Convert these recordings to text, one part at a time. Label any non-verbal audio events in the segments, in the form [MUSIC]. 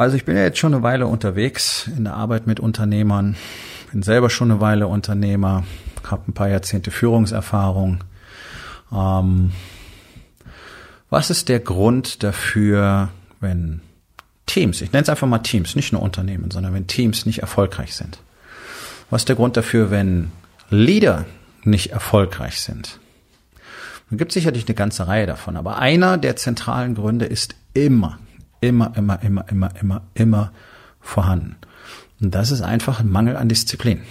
Also ich bin ja jetzt schon eine Weile unterwegs in der Arbeit mit Unternehmern, bin selber schon eine Weile Unternehmer, habe ein paar Jahrzehnte Führungserfahrung. Ähm, was ist der Grund dafür, wenn Teams, ich nenne es einfach mal Teams, nicht nur Unternehmen, sondern wenn Teams nicht erfolgreich sind? Was ist der Grund dafür, wenn Leader nicht erfolgreich sind? Es gibt sicherlich eine ganze Reihe davon, aber einer der zentralen Gründe ist immer, immer, immer, immer, immer, immer, immer vorhanden. Und das ist einfach ein Mangel an Disziplin.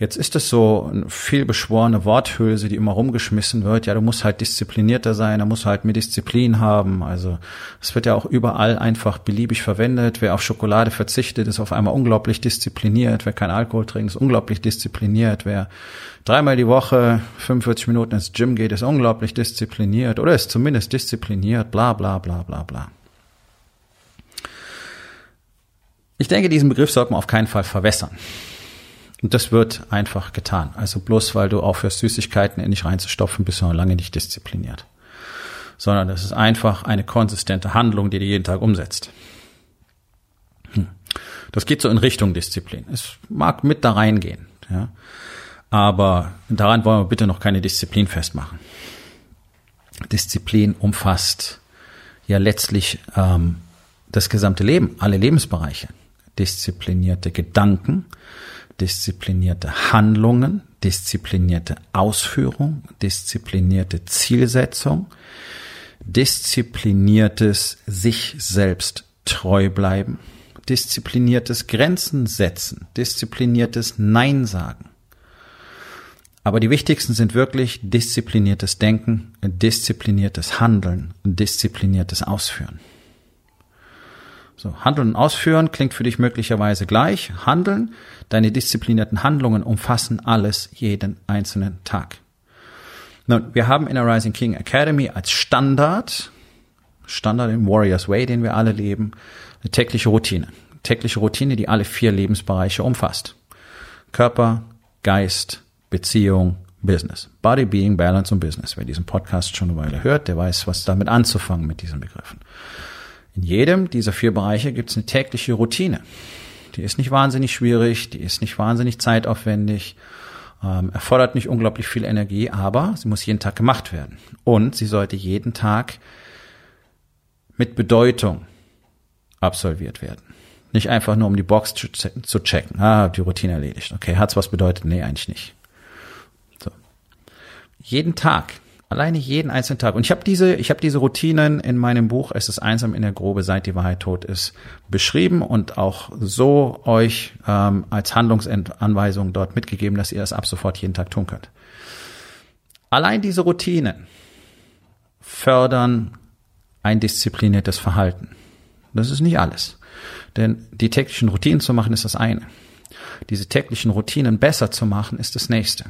Jetzt ist es so eine viel beschworene Worthülse, die immer rumgeschmissen wird. Ja, du musst halt disziplinierter sein, da musst halt mehr Disziplin haben. Also es wird ja auch überall einfach beliebig verwendet. Wer auf Schokolade verzichtet, ist auf einmal unglaublich diszipliniert. Wer kein Alkohol trinkt, ist unglaublich diszipliniert. Wer dreimal die Woche 45 Minuten ins Gym geht, ist unglaublich diszipliniert oder ist zumindest diszipliniert. Bla bla bla bla bla. Ich denke, diesen Begriff sollte man auf keinen Fall verwässern. Und das wird einfach getan. Also bloß weil du aufhörst, Süßigkeiten in dich reinzustopfen, bist du noch lange nicht diszipliniert. Sondern das ist einfach eine konsistente Handlung, die du jeden Tag umsetzt. Hm. Das geht so in Richtung Disziplin. Es mag mit da reingehen, ja. Aber daran wollen wir bitte noch keine Disziplin festmachen. Disziplin umfasst ja letztlich ähm, das gesamte Leben, alle Lebensbereiche. Disziplinierte Gedanken, disziplinierte Handlungen, disziplinierte Ausführung, disziplinierte Zielsetzung, diszipliniertes sich selbst treu bleiben, diszipliniertes Grenzen setzen, diszipliniertes Nein sagen. Aber die wichtigsten sind wirklich diszipliniertes Denken, diszipliniertes Handeln, diszipliniertes Ausführen. So, Handeln und Ausführen klingt für dich möglicherweise gleich. Handeln, deine disziplinierten Handlungen umfassen alles jeden einzelnen Tag. Nun, wir haben in der Rising King Academy als Standard, Standard im Warriors Way, den wir alle leben, eine tägliche Routine. Eine tägliche Routine, die alle vier Lebensbereiche umfasst. Körper, Geist, Beziehung, Business. Body, Being, Balance und Business. Wer diesen Podcast schon eine Weile hört, der weiß, was damit anzufangen mit diesen Begriffen. In jedem dieser vier Bereiche gibt es eine tägliche Routine. Die ist nicht wahnsinnig schwierig, die ist nicht wahnsinnig zeitaufwendig, ähm, erfordert nicht unglaublich viel Energie, aber sie muss jeden Tag gemacht werden. Und sie sollte jeden Tag mit Bedeutung absolviert werden. Nicht einfach nur, um die Box zu checken. Ah, die Routine erledigt. Okay, hat's was bedeutet? Nee, eigentlich nicht. So. Jeden Tag Alleine jeden einzelnen Tag. Und ich habe diese, ich habe diese Routinen in meinem Buch Es ist einsam in der Grobe, seit die Wahrheit tot ist, beschrieben und auch so euch ähm, als Handlungsanweisung dort mitgegeben, dass ihr das ab sofort jeden Tag tun könnt. Allein diese Routinen fördern ein diszipliniertes Verhalten. Das ist nicht alles. Denn die täglichen Routinen zu machen ist das eine. Diese täglichen Routinen besser zu machen ist das nächste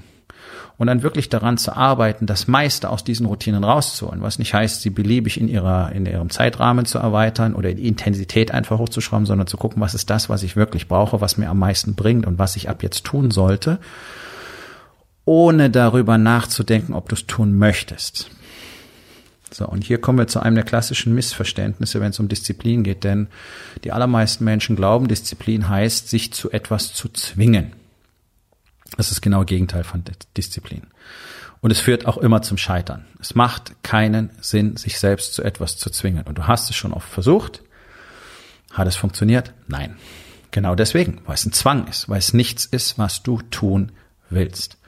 und dann wirklich daran zu arbeiten, das meiste aus diesen Routinen rauszuholen, was nicht heißt, sie beliebig in ihrer, in ihrem Zeitrahmen zu erweitern oder die Intensität einfach hochzuschrauben, sondern zu gucken, was ist das, was ich wirklich brauche, was mir am meisten bringt und was ich ab jetzt tun sollte, ohne darüber nachzudenken, ob du es tun möchtest. So, und hier kommen wir zu einem der klassischen Missverständnisse, wenn es um Disziplin geht, denn die allermeisten Menschen glauben, Disziplin heißt, sich zu etwas zu zwingen. Das ist genau das Gegenteil von Disziplin. Und es führt auch immer zum Scheitern. Es macht keinen Sinn, sich selbst zu etwas zu zwingen. Und du hast es schon oft versucht. Hat es funktioniert? Nein. Genau deswegen, weil es ein Zwang ist, weil es nichts ist, was du tun willst.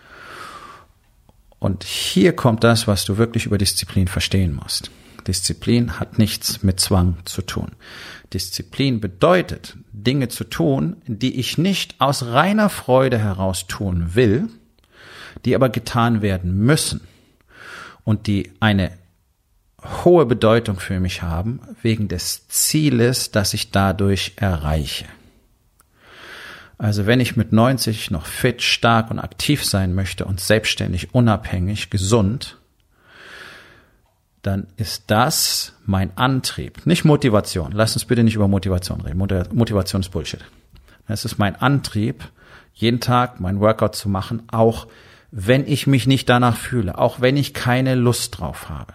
Und hier kommt das, was du wirklich über Disziplin verstehen musst. Disziplin hat nichts mit Zwang zu tun. Disziplin bedeutet, Dinge zu tun, die ich nicht aus reiner Freude heraus tun will, die aber getan werden müssen. und die eine hohe Bedeutung für mich haben, wegen des Zieles, das ich dadurch erreiche. Also wenn ich mit 90 noch fit, stark und aktiv sein möchte und selbstständig, unabhängig, gesund, dann ist das mein Antrieb, nicht Motivation. Lass uns bitte nicht über Motivation reden. Motivation ist Bullshit. Es ist mein Antrieb, jeden Tag mein Workout zu machen, auch wenn ich mich nicht danach fühle, auch wenn ich keine Lust drauf habe.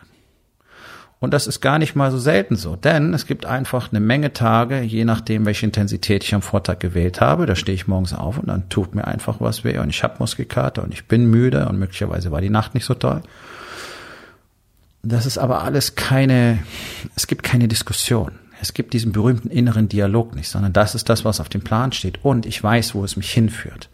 Und das ist gar nicht mal so selten so, denn es gibt einfach eine Menge Tage, je nachdem, welche Intensität ich am Vortag gewählt habe, da stehe ich morgens auf und dann tut mir einfach was weh und ich habe Muskelkater und ich bin müde und möglicherweise war die Nacht nicht so toll. Das ist aber alles keine, es gibt keine Diskussion. Es gibt diesen berühmten inneren Dialog nicht, sondern das ist das, was auf dem Plan steht und ich weiß, wo es mich hinführt.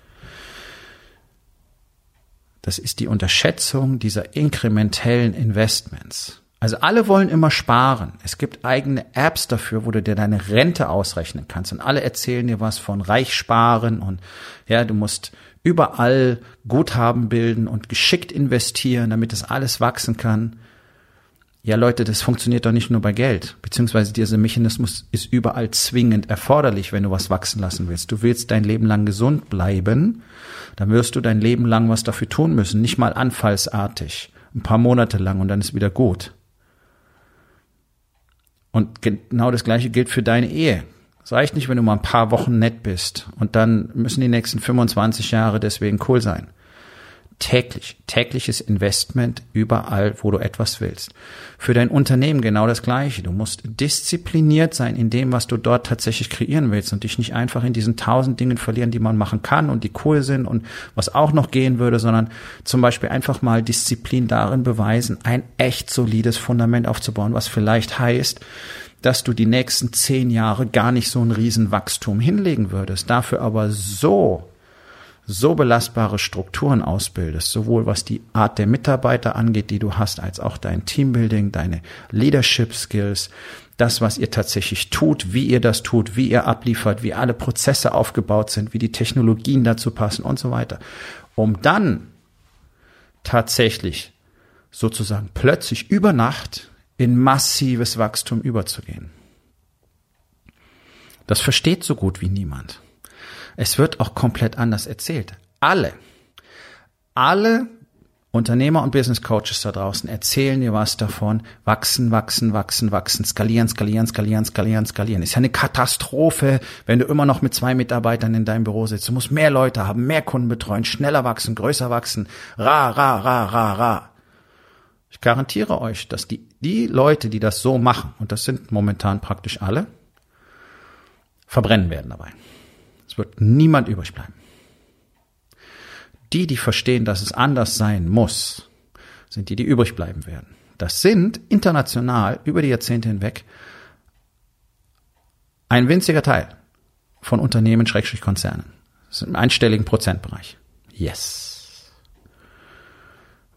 Das ist die Unterschätzung dieser inkrementellen Investments. Also alle wollen immer sparen. Es gibt eigene Apps dafür, wo du dir deine Rente ausrechnen kannst. Und alle erzählen dir was von reich sparen und ja, du musst überall Guthaben bilden und geschickt investieren, damit das alles wachsen kann. Ja, Leute, das funktioniert doch nicht nur bei Geld, beziehungsweise dieser Mechanismus ist überall zwingend erforderlich, wenn du was wachsen lassen willst. Du willst dein Leben lang gesund bleiben, dann wirst du dein Leben lang was dafür tun müssen, nicht mal anfallsartig, ein paar Monate lang und dann ist wieder gut. Und genau das Gleiche gilt für deine Ehe. Es reicht nicht, wenn du mal ein paar Wochen nett bist und dann müssen die nächsten 25 Jahre deswegen cool sein täglich, tägliches Investment überall, wo du etwas willst. Für dein Unternehmen genau das Gleiche. Du musst diszipliniert sein in dem, was du dort tatsächlich kreieren willst und dich nicht einfach in diesen tausend Dingen verlieren, die man machen kann und die cool sind und was auch noch gehen würde, sondern zum Beispiel einfach mal Disziplin darin beweisen, ein echt solides Fundament aufzubauen, was vielleicht heißt, dass du die nächsten zehn Jahre gar nicht so ein Riesenwachstum hinlegen würdest, dafür aber so so belastbare Strukturen ausbildest, sowohl was die Art der Mitarbeiter angeht, die du hast, als auch dein Teambuilding, deine Leadership Skills, das, was ihr tatsächlich tut, wie ihr das tut, wie ihr abliefert, wie alle Prozesse aufgebaut sind, wie die Technologien dazu passen und so weiter. Um dann tatsächlich sozusagen plötzlich über Nacht in massives Wachstum überzugehen. Das versteht so gut wie niemand. Es wird auch komplett anders erzählt. Alle, alle Unternehmer und Business Coaches da draußen erzählen dir was davon. Wachsen, wachsen, wachsen, wachsen, skalieren, skalieren, skalieren, skalieren, skalieren. Ist ja eine Katastrophe, wenn du immer noch mit zwei Mitarbeitern in deinem Büro sitzt. Du musst mehr Leute haben, mehr Kunden betreuen, schneller wachsen, größer wachsen. Ra, ra, ra, ra, ra. Ich garantiere euch, dass die, die Leute, die das so machen, und das sind momentan praktisch alle, verbrennen werden dabei. Es wird niemand übrig bleiben. Die, die verstehen, dass es anders sein muss, sind die, die übrig bleiben werden. Das sind international über die Jahrzehnte hinweg ein winziger Teil von Unternehmen, Schrägstrich Konzernen. Das ist im einstelligen Prozentbereich. Yes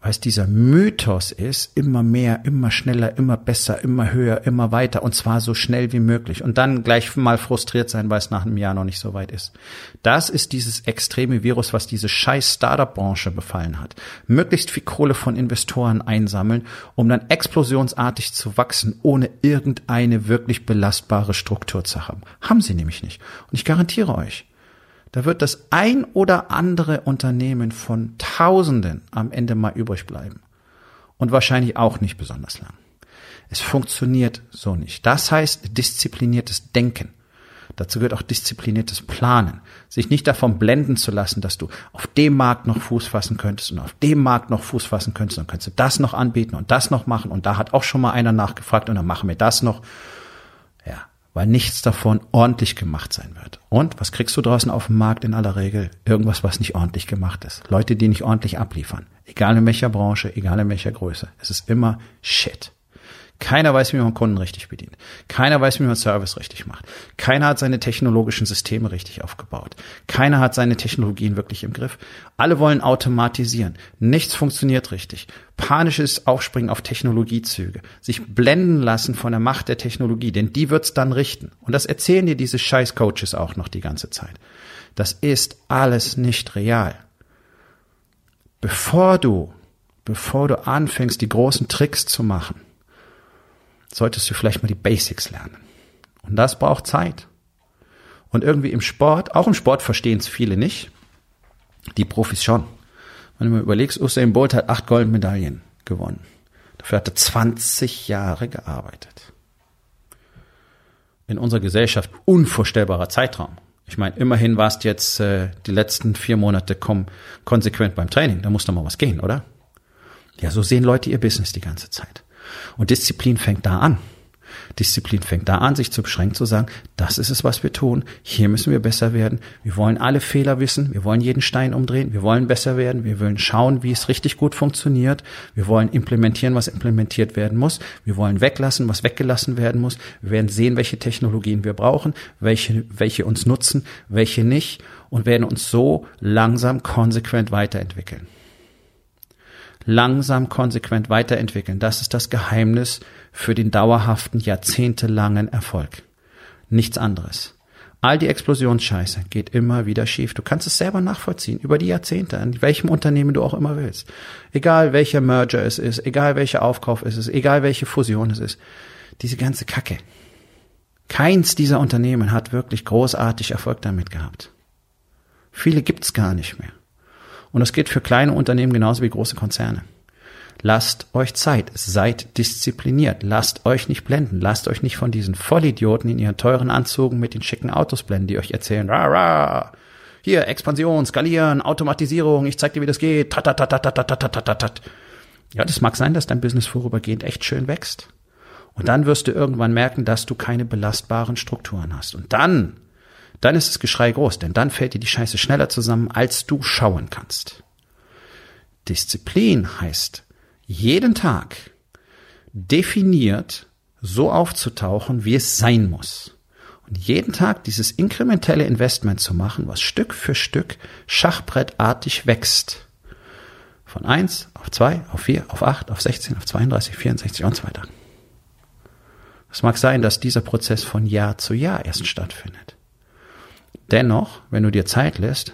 was dieser Mythos ist, immer mehr, immer schneller, immer besser, immer höher, immer weiter und zwar so schnell wie möglich und dann gleich mal frustriert sein, weil es nach einem Jahr noch nicht so weit ist. Das ist dieses extreme Virus, was diese scheiß Startup-Branche befallen hat. Möglichst viel Kohle von Investoren einsammeln, um dann explosionsartig zu wachsen, ohne irgendeine wirklich belastbare Struktur zu haben. Haben sie nämlich nicht. Und ich garantiere euch, da wird das ein oder andere Unternehmen von Tausenden am Ende mal übrig bleiben. Und wahrscheinlich auch nicht besonders lang. Es funktioniert so nicht. Das heißt diszipliniertes Denken. Dazu gehört auch diszipliniertes Planen. Sich nicht davon blenden zu lassen, dass du auf dem Markt noch Fuß fassen könntest und auf dem Markt noch Fuß fassen könntest und könntest du das noch anbieten und das noch machen und da hat auch schon mal einer nachgefragt und dann machen wir das noch weil nichts davon ordentlich gemacht sein wird. Und was kriegst du draußen auf dem Markt in aller Regel? Irgendwas, was nicht ordentlich gemacht ist. Leute, die nicht ordentlich abliefern. Egal in welcher Branche, egal in welcher Größe. Es ist immer Shit. Keiner weiß, wie man Kunden richtig bedient. Keiner weiß, wie man Service richtig macht. Keiner hat seine technologischen Systeme richtig aufgebaut. Keiner hat seine Technologien wirklich im Griff. Alle wollen automatisieren. Nichts funktioniert richtig. Panisches Aufspringen auf Technologiezüge. Sich blenden lassen von der Macht der Technologie, denn die wird's dann richten. Und das erzählen dir diese scheiß Coaches auch noch die ganze Zeit. Das ist alles nicht real. Bevor du bevor du anfängst, die großen Tricks zu machen, solltest du vielleicht mal die Basics lernen. Und das braucht Zeit. Und irgendwie im Sport, auch im Sport verstehen es viele nicht, die Profis schon. Wenn du mal überlegst, Usain Bolt hat acht Goldmedaillen gewonnen. Dafür hat er 20 Jahre gearbeitet. In unserer Gesellschaft unvorstellbarer Zeitraum. Ich meine, immerhin warst jetzt äh, die letzten vier Monate kom konsequent beim Training. Da muss doch mal was gehen, oder? Ja, so sehen Leute ihr Business die ganze Zeit. Und Disziplin fängt da an. Disziplin fängt da an, sich zu beschränken, zu sagen, das ist es, was wir tun, hier müssen wir besser werden, wir wollen alle Fehler wissen, wir wollen jeden Stein umdrehen, wir wollen besser werden, wir wollen schauen, wie es richtig gut funktioniert, wir wollen implementieren, was implementiert werden muss, wir wollen weglassen, was weggelassen werden muss, wir werden sehen, welche Technologien wir brauchen, welche, welche uns nutzen, welche nicht und werden uns so langsam konsequent weiterentwickeln langsam konsequent weiterentwickeln. Das ist das Geheimnis für den dauerhaften, jahrzehntelangen Erfolg. Nichts anderes. All die Explosionsscheiße geht immer wieder schief. Du kannst es selber nachvollziehen über die Jahrzehnte, in welchem Unternehmen du auch immer willst. Egal welcher Merger es ist, egal welcher Aufkauf es ist, egal welche Fusion es ist. Diese ganze Kacke. Keins dieser Unternehmen hat wirklich großartig Erfolg damit gehabt. Viele gibt's gar nicht mehr. Und das geht für kleine Unternehmen genauso wie große Konzerne. Lasst euch Zeit, seid diszipliniert, lasst euch nicht blenden, lasst euch nicht von diesen Vollidioten in ihren teuren Anzügen mit den schicken Autos blenden, die euch erzählen, rah, rah, hier, Expansion, Skalieren, Automatisierung, ich zeig dir, wie das geht, tat, tat, tat, tat, tat, tat, tat, tat, tat. Ja, das mag sein, dass dein Business vorübergehend echt schön wächst. Und dann wirst du irgendwann merken, dass du keine belastbaren Strukturen hast. Und dann dann ist das Geschrei groß, denn dann fällt dir die Scheiße schneller zusammen, als du schauen kannst. Disziplin heißt, jeden Tag definiert so aufzutauchen, wie es sein muss. Und jeden Tag dieses inkrementelle Investment zu machen, was Stück für Stück schachbrettartig wächst. Von eins auf zwei, auf vier, auf acht, auf 16, auf 32, 64 und so weiter. Es mag sein, dass dieser Prozess von Jahr zu Jahr erst stattfindet. Dennoch, wenn du dir Zeit lässt,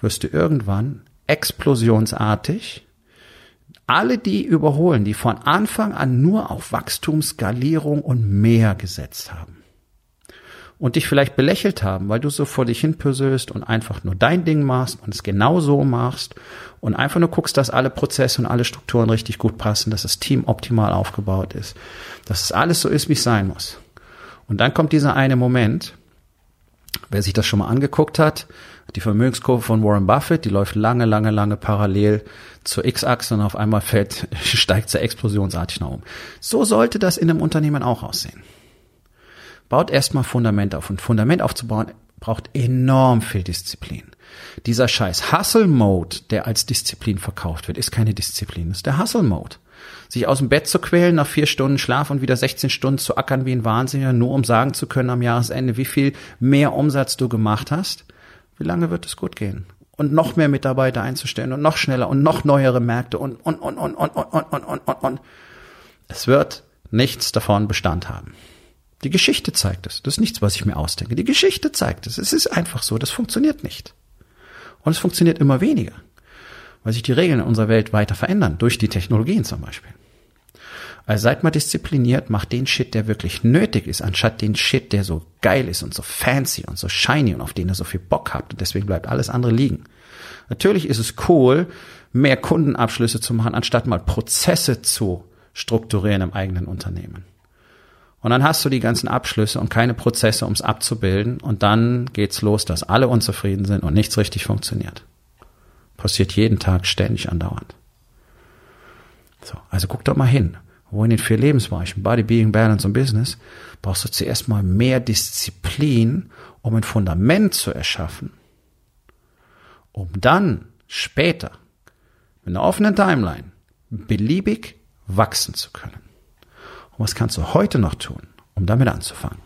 wirst du irgendwann explosionsartig alle die überholen, die von Anfang an nur auf Wachstum, Skalierung und mehr gesetzt haben. Und dich vielleicht belächelt haben, weil du so vor dich hin pöselst und einfach nur dein Ding machst und es genau so machst und einfach nur guckst, dass alle Prozesse und alle Strukturen richtig gut passen, dass das Team optimal aufgebaut ist, dass es alles so ist, wie es sein muss. Und dann kommt dieser eine Moment, Wer sich das schon mal angeguckt hat, die Vermögenskurve von Warren Buffett, die läuft lange, lange, lange parallel zur X-Achse und auf einmal fällt, [LAUGHS] steigt sie explosionsartig nach oben. So sollte das in einem Unternehmen auch aussehen. Baut erstmal Fundament auf. Und Fundament aufzubauen braucht enorm viel Disziplin. Dieser scheiß Hustle-Mode, der als Disziplin verkauft wird, ist keine Disziplin, ist der Hustle-Mode sich aus dem Bett zu quälen, nach vier Stunden Schlaf und wieder 16 Stunden zu ackern wie ein Wahnsinniger, nur um sagen zu können am Jahresende, wie viel mehr Umsatz du gemacht hast, wie lange wird es gut gehen? Und noch mehr Mitarbeiter einzustellen und noch schneller und noch neuere Märkte und, und, und, und, und, und, und, und, und, und, und. Es wird nichts davon Bestand haben. Die Geschichte zeigt es. Das ist nichts, was ich mir ausdenke. Die Geschichte zeigt es. Es ist einfach so. Das funktioniert nicht. Und es funktioniert immer weniger weil sich die Regeln in unserer Welt weiter verändern, durch die Technologien zum Beispiel. Also seid mal diszipliniert, macht den Shit, der wirklich nötig ist, anstatt den Shit, der so geil ist und so fancy und so shiny und auf den ihr so viel Bock habt und deswegen bleibt alles andere liegen. Natürlich ist es cool, mehr Kundenabschlüsse zu machen, anstatt mal Prozesse zu strukturieren im eigenen Unternehmen. Und dann hast du die ganzen Abschlüsse und keine Prozesse, um es abzubilden. Und dann geht's los, dass alle unzufrieden sind und nichts richtig funktioniert. Passiert jeden Tag, ständig, andauernd. So, also guck doch mal hin. Wo in den vier Lebensbereichen, Body, Being, Balance und Business, brauchst du zuerst mal mehr Disziplin, um ein Fundament zu erschaffen, um dann später mit einer offenen Timeline beliebig wachsen zu können. Und was kannst du heute noch tun, um damit anzufangen?